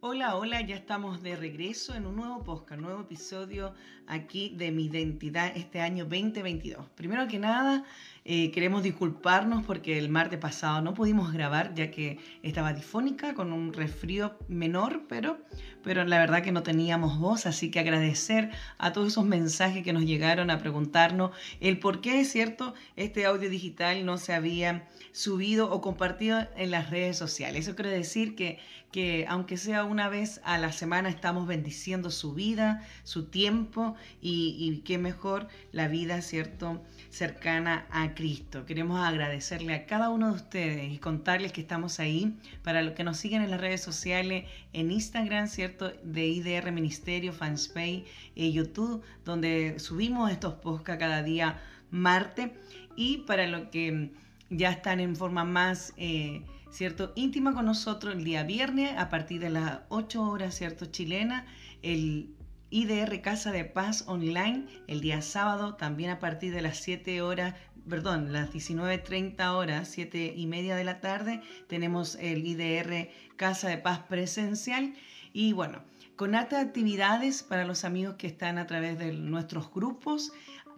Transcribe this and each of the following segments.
Hola, hola, ya estamos de regreso en un nuevo podcast, nuevo episodio aquí de mi identidad este año 2022. Primero que nada, eh, queremos disculparnos porque el martes pasado no pudimos grabar ya que estaba difónica con un resfrío menor, pero, pero la verdad que no teníamos voz, así que agradecer a todos esos mensajes que nos llegaron a preguntarnos el por qué es cierto este audio digital no se había subido o compartido en las redes sociales. Eso quiere decir que, que aunque sea una vez a la semana estamos bendiciendo su vida, su tiempo y, y qué mejor la vida, ¿cierto? cercana a Cristo. Queremos agradecerle a cada uno de ustedes y contarles que estamos ahí para los que nos siguen en las redes sociales, en Instagram, ¿cierto? De IDR Ministerio, Fanspay, y YouTube, donde subimos estos podcasts cada día martes. Y para los que ya están en forma más... Eh, ¿cierto? Íntima con nosotros el día viernes a partir de las 8 horas, ¿cierto? Chilena, el IDR Casa de Paz Online el día sábado, también a partir de las 7 horas, perdón, las 19.30 horas, 7 y media de la tarde, tenemos el IDR Casa de Paz presencial. Y bueno, con altas actividades para los amigos que están a través de nuestros grupos,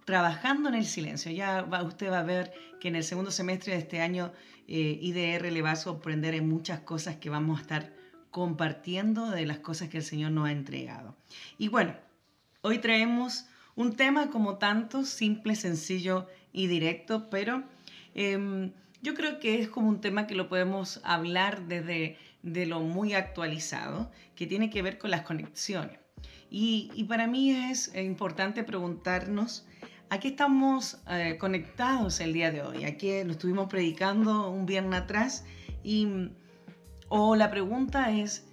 trabajando en el silencio. Ya va, usted va a ver que en el segundo semestre de este año eh, IDR le va a sorprender en muchas cosas que vamos a estar compartiendo de las cosas que el Señor nos ha entregado. Y bueno, hoy traemos un tema como tanto, simple, sencillo y directo, pero em, yo creo que es como un tema que lo podemos hablar desde de lo muy actualizado, que tiene que ver con las conexiones. Y, para mí es importante preguntarnos a qué estamos eh, conectados el día de hoy. Aquí lo estuvimos predicando un viernes atrás y o la pregunta es,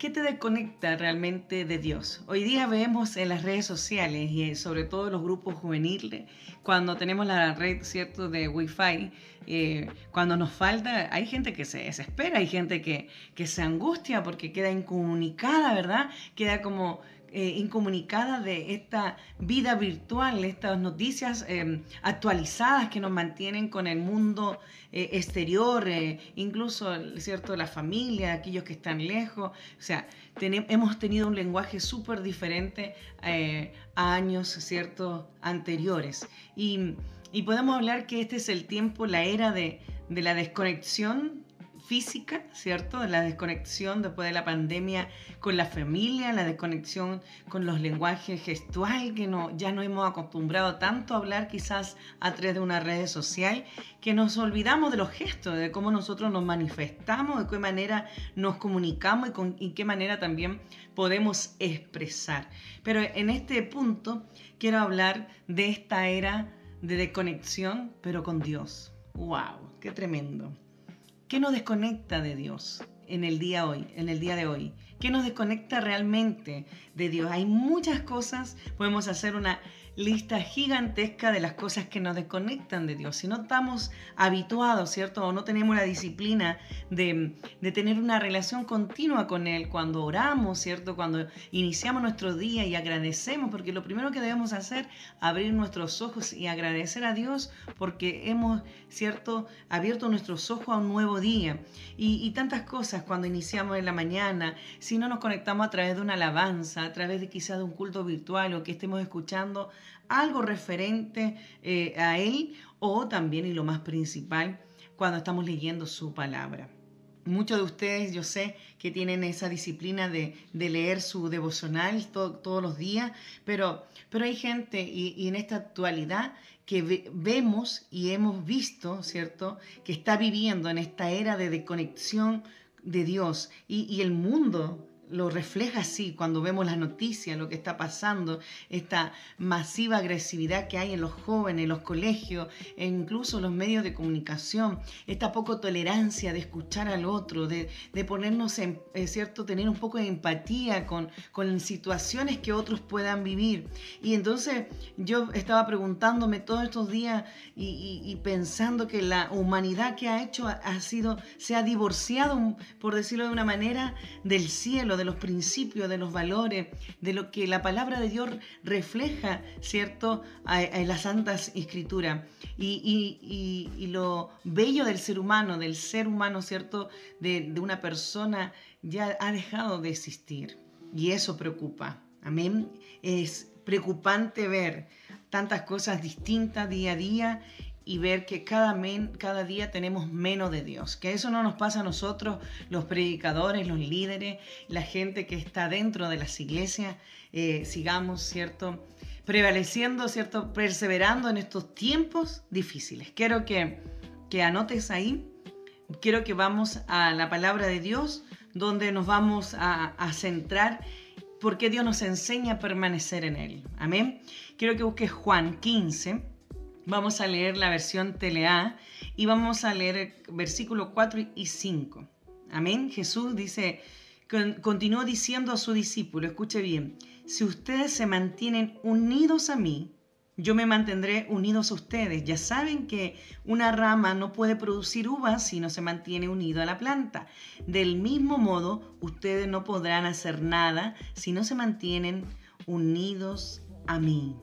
¿qué te desconecta realmente de Dios? Hoy día vemos en las redes sociales y sobre todo los grupos juveniles, cuando tenemos la red, ¿cierto?, de Wi-Fi, eh, cuando nos falta, hay gente que se desespera, hay gente que, que se angustia porque queda incomunicada, ¿verdad? Queda como eh, incomunicada de esta vida virtual, estas noticias eh, actualizadas que nos mantienen con el mundo eh, exterior, incluso cierto la familia, aquellos que están lejos. O sea, hemos tenido un lenguaje súper diferente a años cierto anteriores. Y, podemos hablar que este es el tiempo, la era de la desconexión física, ¿cierto? La desconexión después de la pandemia con la familia, la desconexión con los lenguajes gestual, que no, ya no hemos acostumbrado tanto a hablar quizás a través de una red social, que nos olvidamos de los gestos, de cómo nosotros nos manifestamos, de qué manera nos comunicamos y, con, y qué manera también podemos expresar. Pero en este punto quiero hablar de esta era de desconexión, pero con Dios. ¡Wow! ¡Qué tremendo! ¿Qué nos desconecta de Dios en el día hoy, en el día de hoy? ¿Qué nos desconecta realmente de Dios? Hay muchas cosas, podemos hacer una lista gigantesca de las cosas que nos desconectan de Dios. Si no estamos habituados, ¿cierto? O no tenemos la disciplina de, tener una relación continua con Él cuando oramos, ¿cierto? Cuando iniciamos nuestro día y agradecemos, porque lo primero que debemos hacer, abrir nuestros ojos y agradecer a Dios porque hemos, ¿cierto? Abierto nuestros ojos a un nuevo día. Y, y tantas cosas cuando iniciamos en la mañana, si no nos conectamos a través de una alabanza, a través de quizás de un culto virtual o que estemos escuchando algo referente eh, a Él o también, y lo más principal, cuando estamos leyendo su palabra. Muchos de ustedes yo sé que tienen esa disciplina de, leer su devocional todos los días, pero, pero hay gente y, en esta actualidad que vemos y hemos visto, ¿cierto?, que está viviendo en esta era de desconexión de Dios y, y el mundo lo refleja así cuando vemos las noticias, lo que está pasando, esta masiva agresividad que hay en los jóvenes, en los colegios, e incluso los medios de comunicación, esta poco tolerancia de escuchar al otro, de, ponernos en, es cierto, tener un poco de empatía con, con situaciones que otros puedan vivir. Y entonces yo estaba preguntándome todos estos días y, pensando que la humanidad que ha hecho ha, sido, se ha divorciado, por decirlo de una manera, del cielo, de los principios, de los valores, de lo que la palabra de Dios refleja, ¿cierto?, en las Santas Escrituras. Y, lo bello del ser humano, del ser humano, ¿cierto?, de, de una persona ya ha dejado de existir. Y eso preocupa. Amén. Es preocupante ver tantas cosas distintas día a día y ver que cada, cada día tenemos menos de Dios. Que eso no nos pasa a nosotros, los predicadores, los líderes, la gente que está dentro de las iglesias, eh, sigamos, ¿cierto? Prevaleciendo, ¿cierto? Perseverando en estos tiempos difíciles. Quiero que, que anotes ahí, quiero que vamos a la palabra de Dios, donde nos vamos a, a centrar porque Dios nos enseña a permanecer en Él. Amén. Quiero que busques Juan 15. Vamos a leer la versión TLA y vamos a leer versículos 4 y 5. Amén. Jesús dice, continuó diciendo a su discípulo, escuche bien, si ustedes se mantienen unidos a mí, yo me mantendré unidos a ustedes. Ya saben que una rama no puede producir uvas si no se mantiene unido a la planta. Del mismo modo, ustedes no podrán hacer nada si no se mantienen unidos a mí.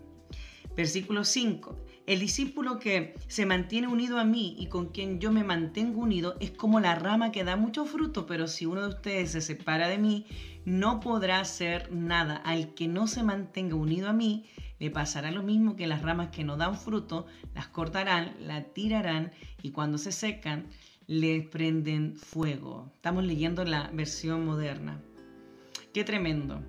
Versículo 5. El discípulo que se mantiene unido a mí y con quien yo me mantengo unido es como la rama que da mucho fruto, pero si uno de ustedes se separa de mí, no podrá hacer nada. Al que no se mantenga unido a mí, le pasará lo mismo que las ramas que no dan fruto, las cortarán, la tirarán y cuando se secan, le prenden fuego. Estamos leyendo la versión moderna. Qué tremendo.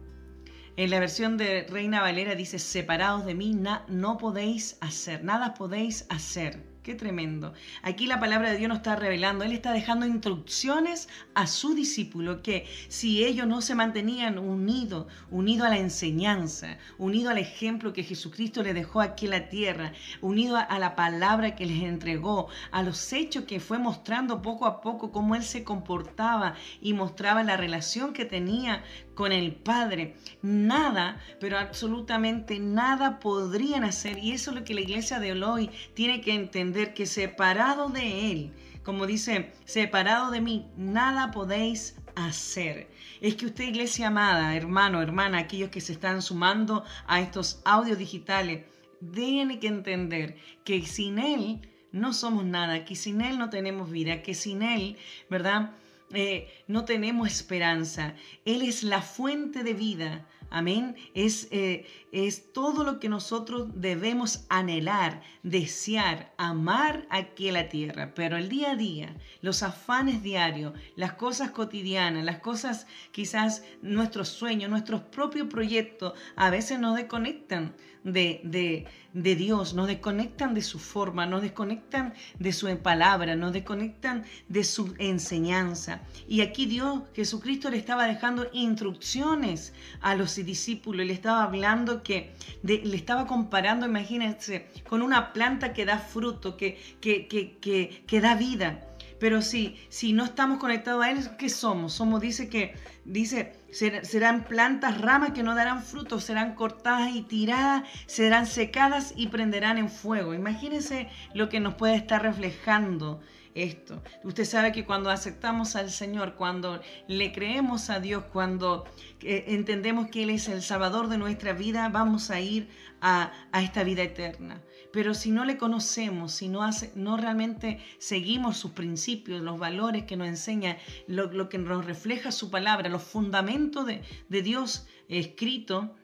En la versión de Reina Valera dice, separados de mí, no podéis hacer, nada podéis hacer. Qué tremendo. Aquí la palabra de Dios nos está revelando. Él está dejando instrucciones a su discípulo que si ellos no se mantenían unidos, unidos a la enseñanza, unidos al ejemplo que Jesucristo les dejó aquí en la tierra, unidos a la palabra que les entregó, a los hechos que fue mostrando poco a poco cómo Él se comportaba y mostraba la relación que tenía con el Padre. Nada, pero absolutamente nada podrían hacer. Y eso es lo que la iglesia de hoy tiene que entender, que separado de Él, como dice, separado de mí, nada podéis hacer. Es que usted, iglesia amada, hermano, hermana, aquellos que se están sumando a estos audios digitales, tiene que entender que sin Él no somos nada, que sin Él no tenemos vida, que sin Él, ¿verdad? Eh, no tenemos esperanza. Él es la fuente de vida. Amén. Es, eh, es todo lo que nosotros debemos anhelar, desear, amar aquí en la tierra. Pero el día a día, los afanes diarios, las cosas cotidianas, las cosas quizás nuestros sueños, nuestros propios proyectos, a veces nos desconectan de, de, Dios, nos desconectan de su forma, nos desconectan de su palabra, nos desconectan de su enseñanza. Y aquí Dios, Jesucristo, le estaba dejando instrucciones a los discípulos, le estaba hablando que, le estaba comparando, imagínense, con una planta que da fruto, que, que, que, que da vida. Pero si, si no estamos conectados a Él, ¿qué somos? Somos, dice que, dice, serán plantas, ramas que no darán frutos, serán cortadas y tiradas, serán secadas y prenderán en fuego. Imagínense lo que nos puede estar reflejando esto. Usted sabe que cuando aceptamos al Señor, cuando le creemos a Dios, cuando eh, entendemos que Él es el Salvador de nuestra vida, vamos a ir a, a esta vida eterna. Pero si no le conocemos, si no, hace, no realmente seguimos sus principios, los valores que nos enseña, lo, que nos refleja su palabra, los fundamentos de, de Dios escrito,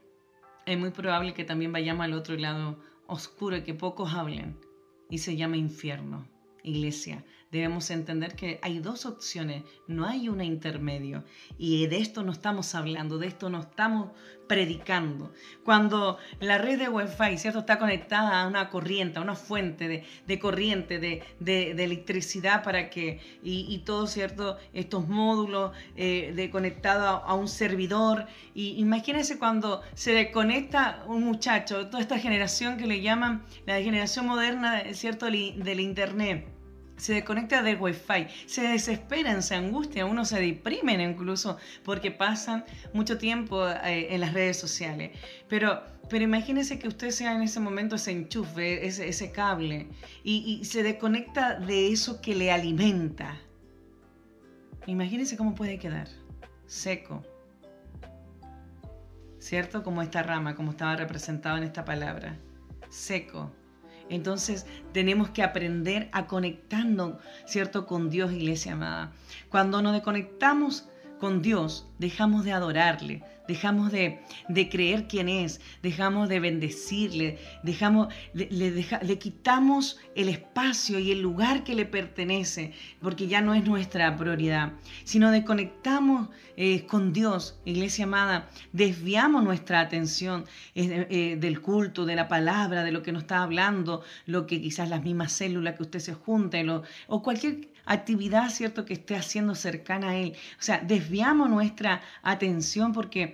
es muy probable que también vayamos al otro lado oscuro y que pocos hablen. Y se llama infierno. Iglesia, debemos entender que hay dos opciones, no hay una intermedio. Y de esto no estamos hablando, de esto no estamos predicando. Cuando la red de Wi-Fi ¿cierto? está conectada a una corriente, a una fuente de, corriente, de, electricidad para que, y, todos ¿cierto? estos módulos eh, de conectado a, un servidor. Y imagínense cuando se desconecta un muchacho, toda esta generación que le llaman la generación moderna ¿cierto? del Internet se desconecta del wifi, se desesperan, se angustian, uno se deprimen incluso porque pasan mucho tiempo eh, en las redes sociales. Pero, pero imagínese que usted sea en ese momento ese enchufe, ese, cable, y, y se desconecta de eso que le alimenta. Imagínese cómo puede quedar, seco, ¿cierto? Como esta rama, como estaba representado en esta palabra. Seco. Entonces tenemos que aprender a conectarnos, ¿cierto? Con Dios, iglesia amada. Cuando nos desconectamos con Dios, dejamos de adorarle, dejamos de, creer quién es, dejamos de bendecirle, dejamos, le, le, quitamos el espacio y el lugar que le pertenece, porque ya no es nuestra prioridad. Si nos desconectamos eh, con Dios, iglesia amada, desviamos nuestra atención eh, eh, del culto, de la palabra, de lo que nos está hablando, lo que quizás las mismas células que usted se junte, o cualquier actividad, ¿cierto?, que esté haciendo cercana a Él. O sea, desviamos nuestra atención porque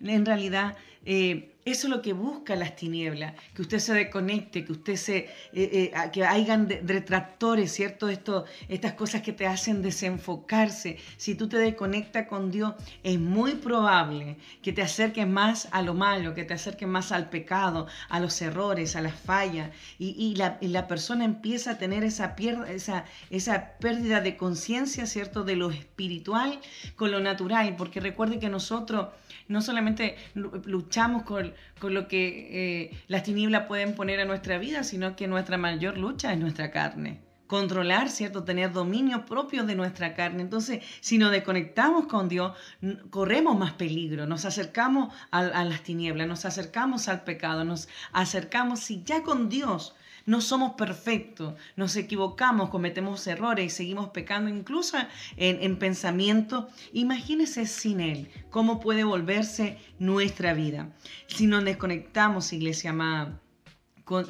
en realidad eh, eso es lo que busca las tinieblas, que usted se desconecte, que usted se, eh, eh, que hayan retractores, ¿cierto? Esto, estas cosas que te hacen desenfocarse. Si tú te desconectas con Dios, es muy probable que te acerques más a lo malo, que te acerques más al pecado, a los errores, a las fallas, y, la, persona empieza a tener esa, esa, esa pérdida de conciencia, ¿cierto? De lo espiritual con lo natural, porque recuerde que nosotros no solamente luchamos con, lo que eh, las tinieblas pueden poner a nuestra vida, sino que nuestra mayor lucha es nuestra carne. Controlar, ¿cierto? Tener dominio propio de nuestra carne. Entonces, si nos desconectamos con Dios, corremos más peligro, nos acercamos a las tinieblas, nos acercamos al pecado, nos acercamos, si ya con Dios no somos perfectos, nos equivocamos, cometemos errores y seguimos pecando incluso en, pensamiento. Imagínese sin Él, cómo puede volverse nuestra vida. Si nos desconectamos, iglesia amada,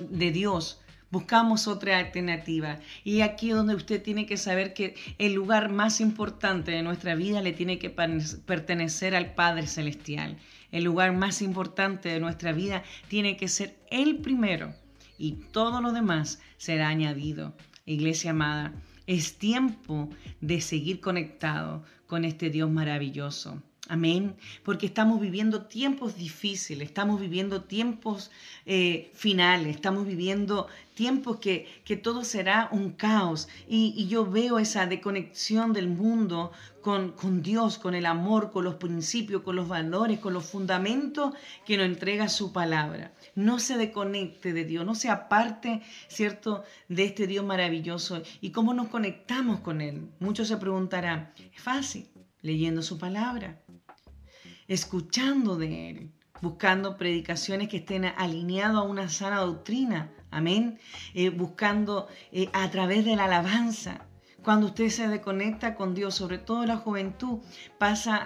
de Dios, buscamos otra alternativa. Y aquí es donde usted tiene que saber que el lugar más importante de nuestra vida le tiene que pertenecer al Padre Celestial. El lugar más importante de nuestra vida tiene que ser el primero y todo lo demás será añadido. Iglesia amada, es tiempo de seguir conectado con este Dios maravilloso. Amén. Porque estamos viviendo tiempos difíciles, estamos viviendo tiempos eh, finales, estamos viviendo tiempos que, que todo será un caos. Y, yo veo esa desconexión del mundo con, con Dios, con el amor, con los principios, con los valores, con los fundamentos que nos entrega su palabra. No se desconecte de Dios, no se aparte, ¿cierto?, de este Dios maravilloso. ¿Y cómo nos conectamos con Él? Muchos se preguntarán, es fácil, leyendo su palabra escuchando de Él, buscando predicaciones que estén alineadas a una sana doctrina, amén, eh, buscando eh, a través de la alabanza. Cuando usted se desconecta con Dios, sobre todo la juventud, pasa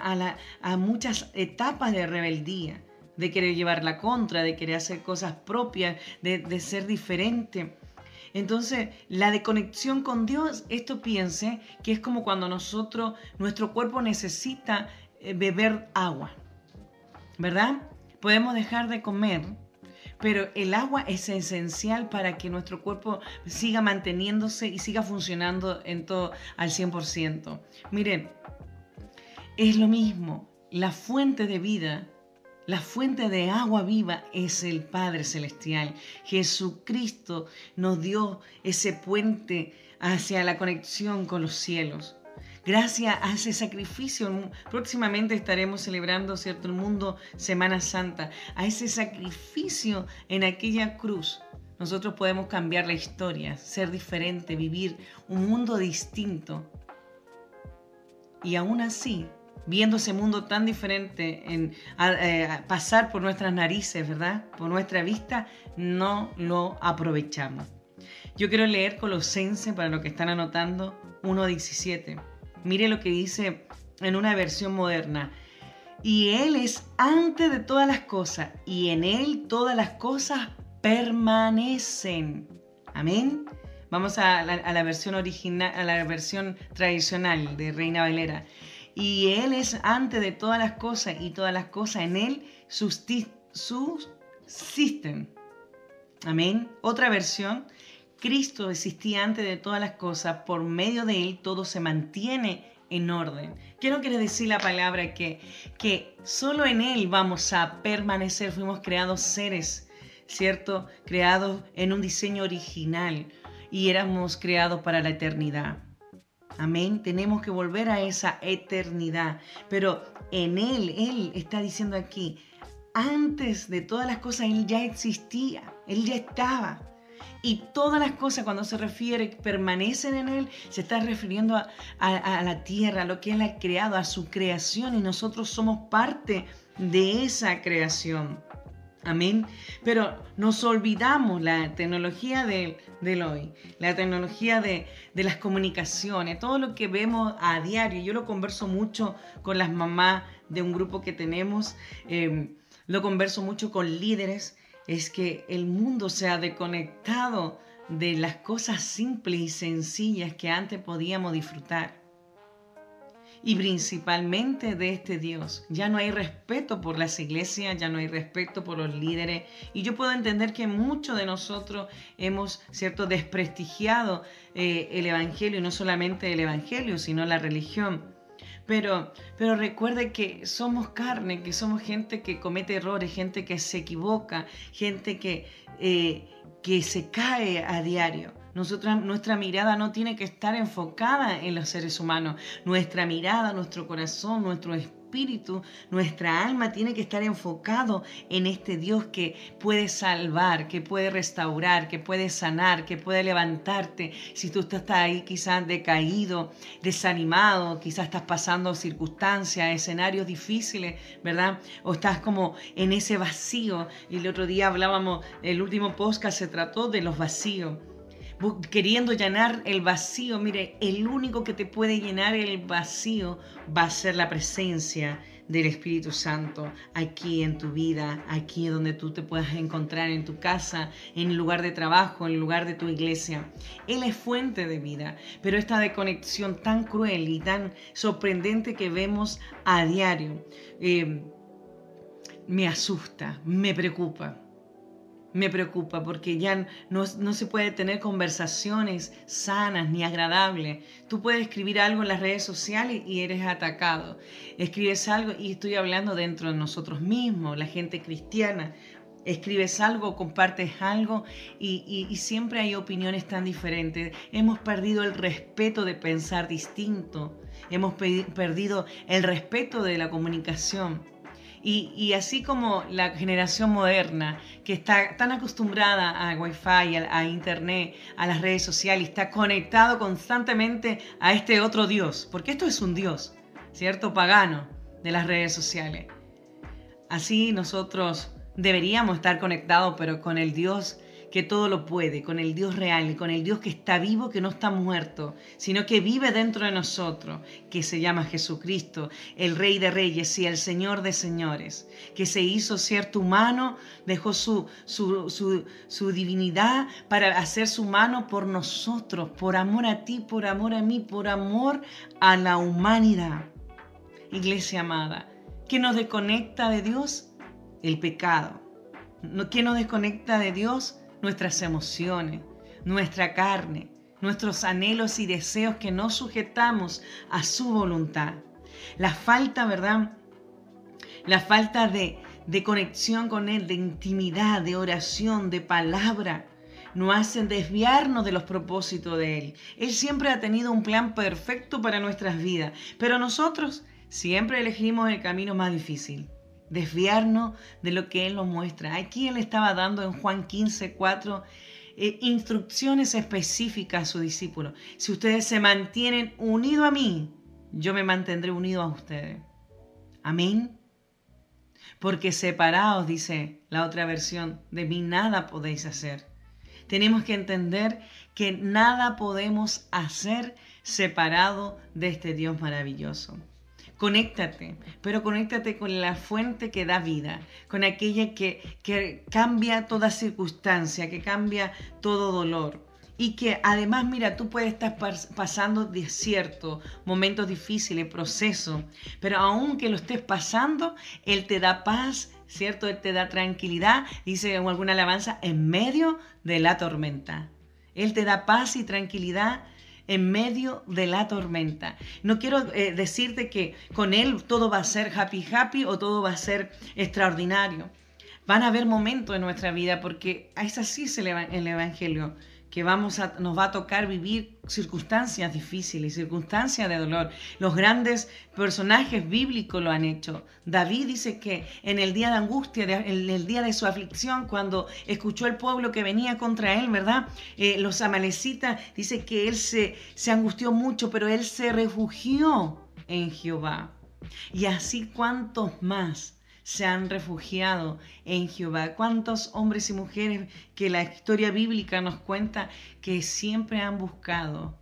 a, muchas etapas de rebeldía, de querer llevar la contra, de querer hacer cosas propias, de, de ser diferente. Entonces, la desconexión con Dios, esto piense que es como cuando nosotros, nuestro cuerpo necesita beber agua, ¿verdad? Podemos dejar de comer, pero el agua es esencial para que nuestro cuerpo siga manteniéndose y siga funcionando en todo al 100%. Miren, es lo mismo, la fuente de vida, la fuente de agua viva es el Padre Celestial. Jesucristo nos dio ese puente hacia la conexión con los cielos gracias a ese sacrificio. Próximamente estaremos celebrando, ¿cierto?, el mundo Semana Santa, a ese sacrificio en aquella cruz. Nosotros podemos cambiar la historia, ser diferente, vivir un mundo distinto. Y aún así, viendo ese mundo tan diferente, en, eh, pasar por nuestras narices, ¿verdad? Por nuestra vista, no lo aprovechamos. Yo quiero leer Colosense para lo que están anotando 1.17. Mire lo que dice en una versión moderna. Y Él es antes de todas las cosas, y en Él todas las cosas permanecen. Amén. Vamos a la, versión original, a la versión tradicional de Reina Valera. Y Él es antes de todas las cosas, y todas las cosas en Él subsisten. Amén. Otra versión Cristo existía antes de todas las cosas, por medio de Él todo se mantiene en orden. Quiero quiere decir la palabra que, que solo en Él vamos a permanecer, fuimos creados seres, ¿cierto? Creados en un diseño original y éramos creados para la eternidad. Amén. Tenemos que volver a esa eternidad. Pero en Él, Él está diciendo aquí, antes de todas las cosas, Él ya existía, Él ya estaba. Y todas las cosas cuando se refiere permanecen en Él, se está refiriendo a, la tierra, a lo que Él ha creado, a su creación y nosotros somos parte de esa creación. Amén. Pero nos olvidamos la tecnología del, hoy, la tecnología de, las comunicaciones, todo lo que vemos a diario. Yo lo converso mucho con las mamás de un grupo que tenemos, em, lo converso mucho con líderes, es que el mundo se ha desconectado de las cosas simples y sencillas que antes podíamos disfrutar y principalmente de este Dios. Ya no hay respeto por las iglesias, ya no hay respeto por los líderes y yo puedo entender que muchos de nosotros hemos, cierto, desprestigiado eh, el Evangelio, y no solamente el Evangelio, sino la religión. Pero, pero recuerde que somos carne, que somos gente que comete errores, gente que se equivoca, gente que, eh, que se cae a diario nuestra mirada no tiene que estar enfocada en los seres humanos. Nuestra mirada, nuestro corazón, nuestro espíritu, nuestra alma tiene que estar enfocado en este Dios que puede salvar, que puede restaurar, que puede sanar, que puede levantarte. Si tú estás ahí quizás decaído, desanimado, quizás estás pasando circunstancias, escenarios difíciles, ¿verdad? O estás como en ese vacío. Y el otro día hablábamos, el último podcast se trató de los vacíos queriendo llenar el vacío. Mire, el único que te puede llenar el vacío va a ser la presencia del Espíritu Santo aquí en tu vida, aquí donde tú te puedas encontrar, en tu casa, en lugar de trabajo, en lugar de tu iglesia. Él es fuente de vida, pero esta desconexión tan cruel y tan sorprendente que vemos a diario eh, me asusta, me preocupa me preocupa porque ya no, se puede tener conversaciones sanas ni agradables. Tú puedes escribir algo en las redes sociales y eres atacado. Escribes algo y estoy hablando dentro de nosotros mismos, la gente cristiana. Escribes algo, compartes algo y, y siempre hay opiniones tan diferentes. Hemos perdido el respeto de pensar distinto. Hemos perdido el respeto de la comunicación. Y, así como la generación moderna, que está tan acostumbrada a Wi-Fi, a, Internet, a las redes sociales, está conectado constantemente a este otro Dios, porque esto es un Dios, ¿cierto? Pagano de las redes sociales. Así nosotros deberíamos estar conectados, pero con el Dios que todo lo puede, con el Dios real, con el Dios que está vivo, que no está muerto, sino que vive dentro de nosotros, que se llama Jesucristo, el Rey de Reyes y el Señor de Señores, que se hizo cierto humano, dejó su, su, su divinidad para hacer su mano por nosotros, por amor a ti, por amor a mí, por amor a la humanidad. Iglesia amada, ¿qué nos desconecta de Dios? El pecado. ¿Qué nos desconecta de Dios? Nuestras emociones, nuestra carne, nuestros anhelos y deseos que no sujetamos a su voluntad. La falta, ¿verdad? La falta de, de conexión con Él, de intimidad, de oración, de palabra, nos hacen desviarnos de los propósitos de Él. Él siempre ha tenido un plan perfecto para nuestras vidas, pero nosotros siempre elegimos el camino más difícil desviarnos de lo que Él nos muestra. Aquí Él estaba dando en Juan 15, 4 eh, instrucciones específicas a sus discípulos. Si ustedes se mantienen unidos a mí, yo me mantendré unido a ustedes. Amén. Porque separados, dice la otra versión, de mí nada podéis hacer. Tenemos que entender que nada podemos hacer separado de este Dios maravilloso. Conéctate, pero conéctate con la fuente que da vida, con aquella que, que cambia toda circunstancia, que cambia todo dolor. Y que además, mira, tú puedes estar pasando desierto, momentos difíciles, procesos, pero aunque lo estés pasando, Él te da paz, ¿cierto? Él te da tranquilidad, dice en alguna alabanza, en medio de la tormenta. Él te da paz y tranquilidad en medio de la tormenta. No quiero eh, decirte que con Él todo va a ser happy happy o todo va a ser extraordinario. Van a haber momentos en nuestra vida porque es así el Evangelio, que vamos a, nos va a tocar vivir circunstancias difíciles, circunstancias de dolor. Los grandes personajes bíblicos lo han hecho. David dice que en el día de angustia, en el día de su aflicción, cuando escuchó el pueblo que venía contra él, ¿verdad? Eh, los amalecitas, dice que él se, se angustió mucho, pero él se refugió en Jehová. Y así cuantos más se han refugiado en Jehová. ¿Cuántos hombres y mujeres que la historia bíblica nos cuenta que siempre han buscado?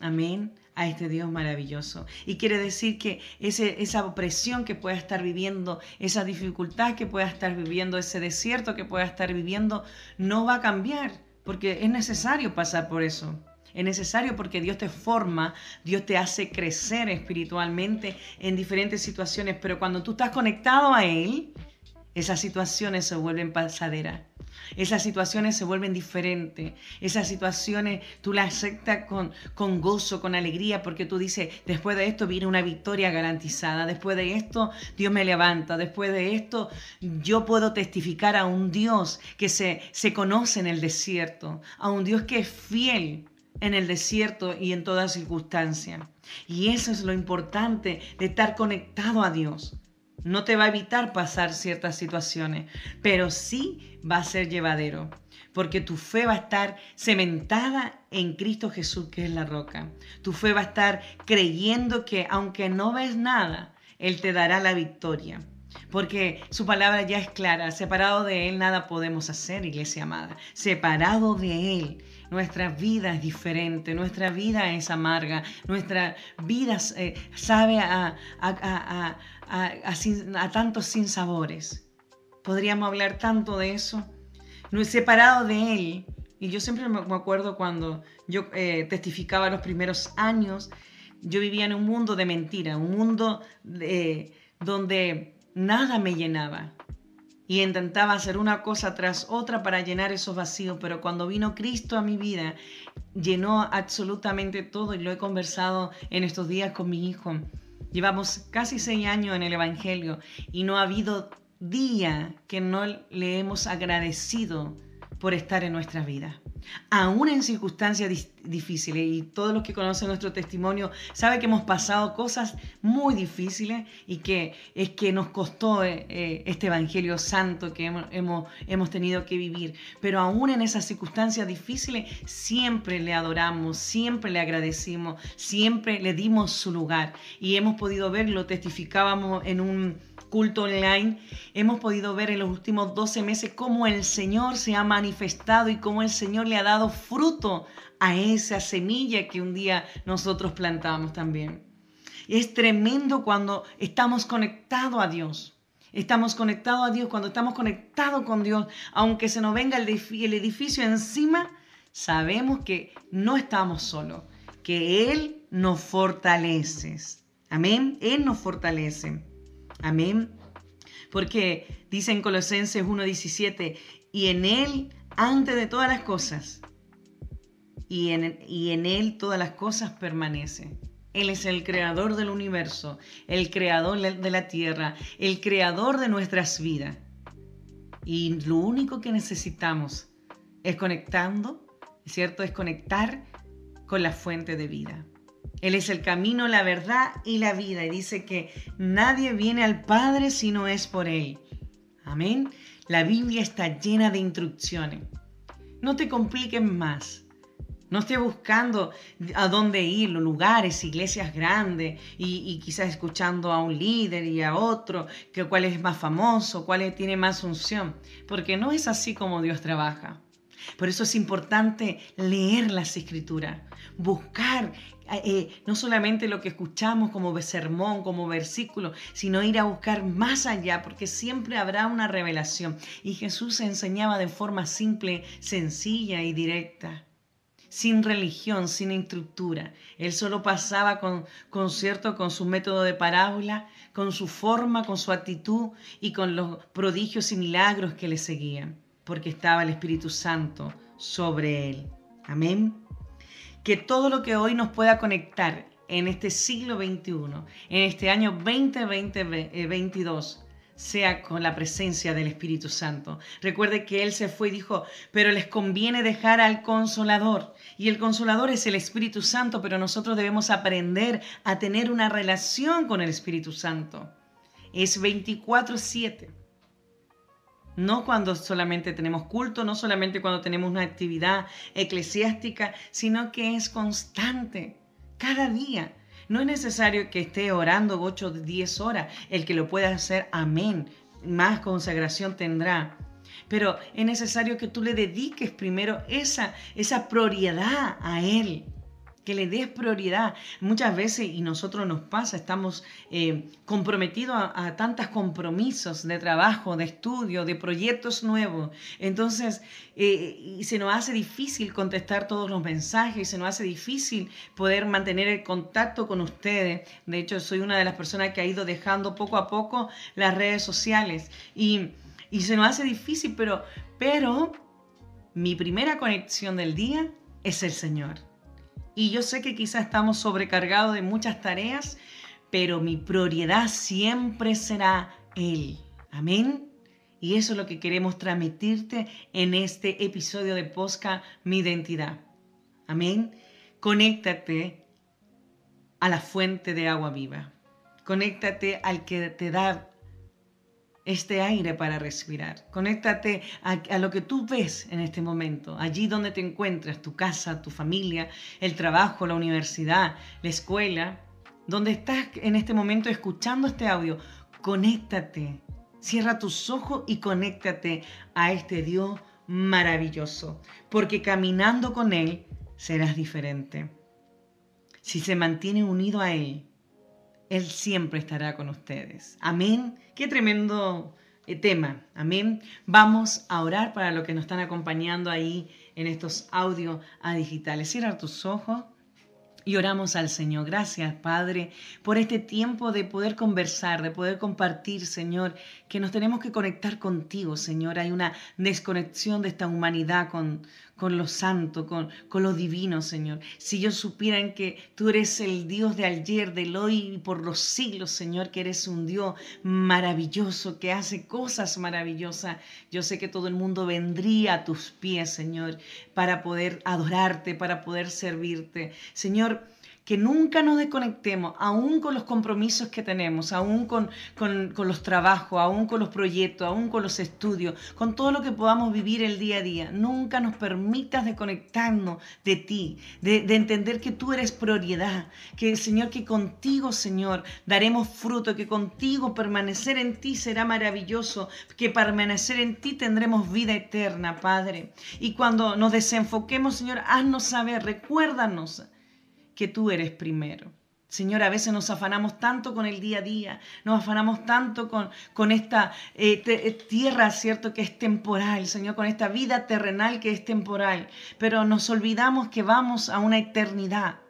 Amén a este Dios maravilloso. Y quiere decir que esa opresión que pueda estar viviendo, esa dificultad que pueda estar viviendo, ese desierto que pueda estar viviendo, no va a cambiar, porque es necesario pasar por eso. Es necesario porque Dios te forma, Dios te hace crecer espiritualmente en diferentes situaciones, pero cuando tú estás conectado a Él, esas situaciones se vuelven pasaderas. Esas situaciones se vuelven diferentes. Esas situaciones tú las aceptas con, con gozo, con alegría, porque tú dices, después de esto viene una victoria garantizada. Después de esto Dios me levanta. Después de esto yo puedo testificar a un Dios que se, se conoce en el desierto, a un Dios que es fiel en el desierto y en toda circunstancia. Y eso es lo importante de estar conectado a Dios. No te va a evitar pasar ciertas situaciones, pero sí va a ser llevadero, porque tu fe va a estar cementada en Cristo Jesús, que es la roca. Tu fe va a estar creyendo que aunque no ves nada, Él te dará la victoria. Porque su palabra ya es clara, separado de Él nada podemos hacer, iglesia amada. Separado de Él nuestra vida es diferente, nuestra vida es amarga, nuestra vida eh, sabe a, a, a, tantos sinsabores. Podríamos hablar tanto de eso. No he separado de Él. Y yo siempre me acuerdo cuando yo eh, testificaba los primeros años, yo vivía en un mundo de mentira, un mundo donde nada me llenaba y intentaba hacer una cosa tras otra para llenar esos vacíos, pero cuando vino Cristo a mi vida, llenó absolutamente todo y lo he conversado en estos días con mi hijo. Llevamos casi seis años en el Evangelio y no ha habido día que no le hemos agradecido por estar en nuestra vida aún en circunstancias difíciles. Y todos los que conocen nuestro testimonio saben que hemos pasado cosas muy difíciles y que es que nos costó eh, eh, este Evangelio santo que hemos, hemos, tenido que vivir. Pero aún en esas circunstancias difíciles siempre le adoramos, siempre le agradecimos, siempre le dimos su lugar. Y hemos podido verlo, testificábamos en un culto online, hemos podido ver en los últimos 12 meses cómo el Señor se ha manifestado y cómo el Señor le ha dado fruto a esa semilla que un día nosotros plantamos también. Es tremendo cuando estamos conectados a Dios. Estamos conectados a Dios, cuando estamos conectados con Dios, aunque se nos venga el, edificio encima, sabemos que no estamos solos, que Él nos fortalece. Amén. Él nos fortalece. Amén. Porque dice en Colosenses 1.17, y en Él, antes de todas las cosas, y en, y en Él todas las cosas permanecen. Él es el creador del universo, el creador de la tierra, el creador de nuestras vidas. Y lo único que necesitamos es conectando, ¿cierto? Es conectar con la fuente de vida. Él es el camino, la verdad y la vida. Y dice que nadie viene al Padre si no es por Él. Amén. La Biblia está llena de instrucciones. No te compliques más. No estés buscando a dónde ir, los lugares, iglesias grandes y, quizás escuchando a un líder y a otro, que cuál es más famoso, cuál tiene más unción, porque no es así como Dios trabaja. Por eso es importante leer las escrituras, buscar eh, no solamente lo que escuchamos como sermón, como versículo, sino ir a buscar más allá, porque siempre habrá una revelación. Y Jesús enseñaba de forma simple, sencilla y directa sin religión, sin estructura. Él solo pasaba con, con, cierto, con su método de parábola, con su forma, con su actitud y con los prodigios y milagros que le seguían porque estaba el Espíritu Santo sobre él. Amén. Que todo lo que hoy nos pueda conectar en este siglo XXI, en este año 2022, sea con la presencia del Espíritu Santo. Recuerde que Él se fue y dijo, pero les conviene dejar al consolador. Y el consolador es el Espíritu Santo, pero nosotros debemos aprender a tener una relación con el Espíritu Santo. Es 24/7. No cuando solamente tenemos culto, no solamente cuando tenemos una actividad eclesiástica, sino que es constante, cada día. No es necesario que esté orando 8 o 10 horas. El que lo pueda hacer, amén. Más consagración tendrá. Pero es necesario que tú le dediques primero esa, esa prioridad a Él que le des prioridad. Muchas veces, y nosotros nos pasa, estamos eh, comprometidos a, tantos compromisos de trabajo, de estudio, de proyectos nuevos. Entonces, eh, se nos hace difícil contestar todos los mensajes, se nos hace difícil poder mantener el contacto con ustedes. De hecho, soy una de las personas que ha ido dejando poco a poco las redes sociales. Y, y se nos hace difícil, pero, pero mi primera conexión del día es el Señor. Y yo sé que quizás estamos sobrecargados de muchas tareas, pero mi prioridad siempre será Él. Amén. Y eso es lo que queremos transmitirte en este episodio de Posca Mi Identidad. Amén. Conéctate a la fuente de agua viva. Conéctate al que te da este aire para respirar. Conéctate a, lo que tú ves en este momento, allí donde te encuentras, tu casa, tu familia, el trabajo, la universidad, la escuela, donde estás en este momento escuchando este audio. Conéctate, cierra tus ojos y conéctate a este Dios maravilloso, porque caminando con Él serás diferente. Si se mantiene unido a Él, él siempre estará con ustedes. Amén. Qué tremendo eh, tema. Amén. Vamos a orar para los que nos están acompañando ahí en estos audios digitales. Cierra tus ojos. Y oramos al Señor. Gracias, Padre, por este tiempo de poder conversar, de poder compartir, Señor, que nos tenemos que conectar contigo, Señor. Hay una desconexión de esta humanidad con, con lo santo, con, con lo divino, Señor. Si ellos supieran que tú eres el Dios de ayer, del hoy y por los siglos, Señor, que eres un Dios maravilloso, que hace cosas maravillosas, yo sé que todo el mundo vendría a tus pies, Señor, para poder adorarte, para poder servirte. Señor, que nunca nos desconectemos, aún con los compromisos que tenemos, aún con, con, los trabajos, aún con los proyectos, aún con los estudios, con todo lo que podamos vivir el día a día. Nunca nos permitas desconectarnos de ti, de, de entender que tú eres prioridad, que Señor, que contigo, Señor, daremos fruto, que contigo permanecer en ti será maravilloso, que permanecer en ti tendremos vida eterna, Padre. Y cuando nos desenfoquemos, Señor, haznos saber, recuérdanos que tú eres primero. Señor, a veces nos afanamos tanto con el día a día, nos afanamos tanto con, con esta eh, eh, tierra, ¿cierto?, que es temporal, Señor, con esta vida terrenal que es temporal, pero nos olvidamos que vamos a una eternidad.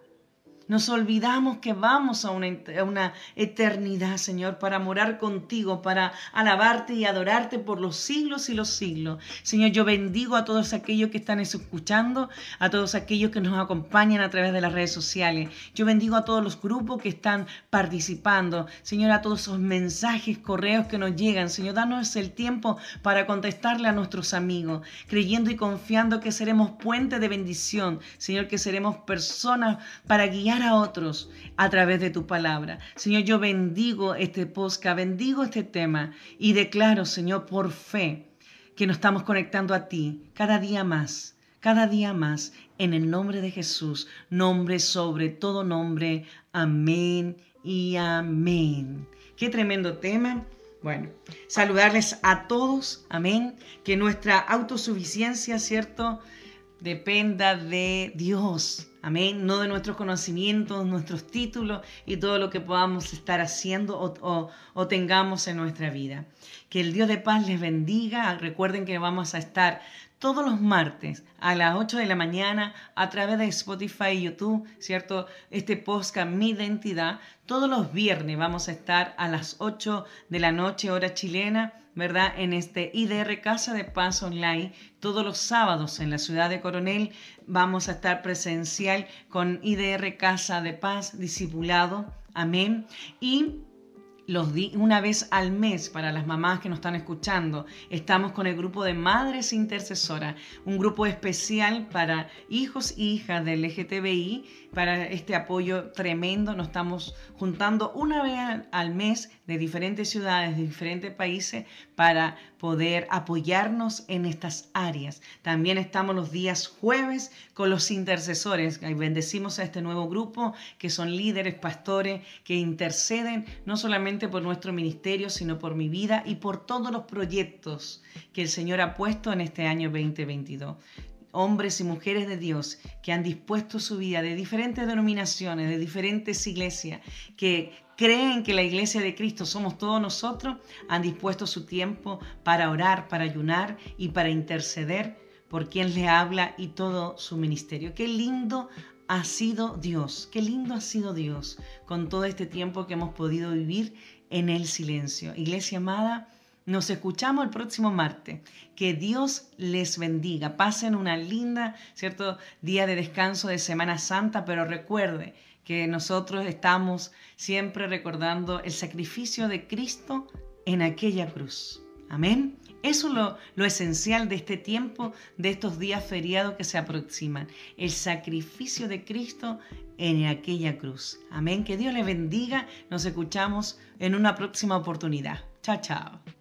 Nos olvidamos que vamos a una, eternidad, Señor, para morar contigo, para alabarte y adorarte por los siglos y los siglos. Señor, yo bendigo a todos aquellos que están escuchando, a todos aquellos que nos acompañan a través de las redes sociales. Yo bendigo a todos los grupos que están participando. Señor, a todos esos mensajes, correos que nos llegan. Señor, danos el tiempo para contestarle a nuestros amigos, creyendo y confiando que seremos puente de bendición. Señor, que seremos personas para guiar a otros a través de tu palabra. Señor, yo bendigo este podcast, bendigo este tema y declaro, Señor, por fe, que nos estamos conectando a ti cada día más, cada día más, en el nombre de Jesús, nombre sobre todo nombre. Amén y amén. Qué tremendo tema. Bueno, saludarles a todos, amén, que nuestra autosuficiencia, ¿cierto? Dependa de Dios, Amén. No de nuestros conocimientos, nuestros títulos y todo lo que podamos estar haciendo o, tengamos en nuestra vida. Que el Dios de paz les bendiga. Recuerden que vamos a estar todos los martes a las 8 de la mañana a través de Spotify y YouTube, ¿cierto? Este podcast Mi Identidad. Todos los viernes vamos a estar a las 8 de la noche, hora chilena ¿verdad? En este IDR Casa de Paz Online. Todos los sábados en la ciudad de Coronel vamos a estar presencial con IDR Casa de Paz discipulado. Amén. Y los una vez al mes para las mamás que nos están escuchando. Estamos con el grupo de Madres Intercesoras, un grupo especial para hijos e hijas del LGTBI, para este apoyo tremendo. Nos estamos juntando una vez al mes de diferentes ciudades, de diferentes países, para poder apoyarnos en estas áreas. También estamos los días jueves con los intercesores. Bendecimos a este nuevo grupo que son líderes, pastores, que interceden no solamente por nuestro ministerio, sino por mi vida y por todos los proyectos que el Señor ha puesto en este año 2022 hombres y mujeres de Dios que han dispuesto su vida de diferentes denominaciones, de diferentes iglesias, que creen que la iglesia de Cristo somos todos nosotros, han dispuesto su tiempo para orar, para ayunar y para interceder por quien le habla y todo su ministerio. Qué lindo ha sido Dios, qué lindo ha sido Dios con todo este tiempo que hemos podido vivir en el silencio. Iglesia amada, nos escuchamos el próximo martes. Que Dios les bendiga. Pasen una linda, ¿cierto? Día de descanso de Semana Santa, pero recuerde que nosotros estamos siempre recordando el sacrificio de Cristo en aquella cruz. Amén. Eso es lo, lo, esencial de este tiempo, de estos días feriados que se aproximan. El sacrificio de Cristo en aquella cruz. Amén. Que Dios les bendiga. Nos escuchamos en una próxima oportunidad. Chao, chao.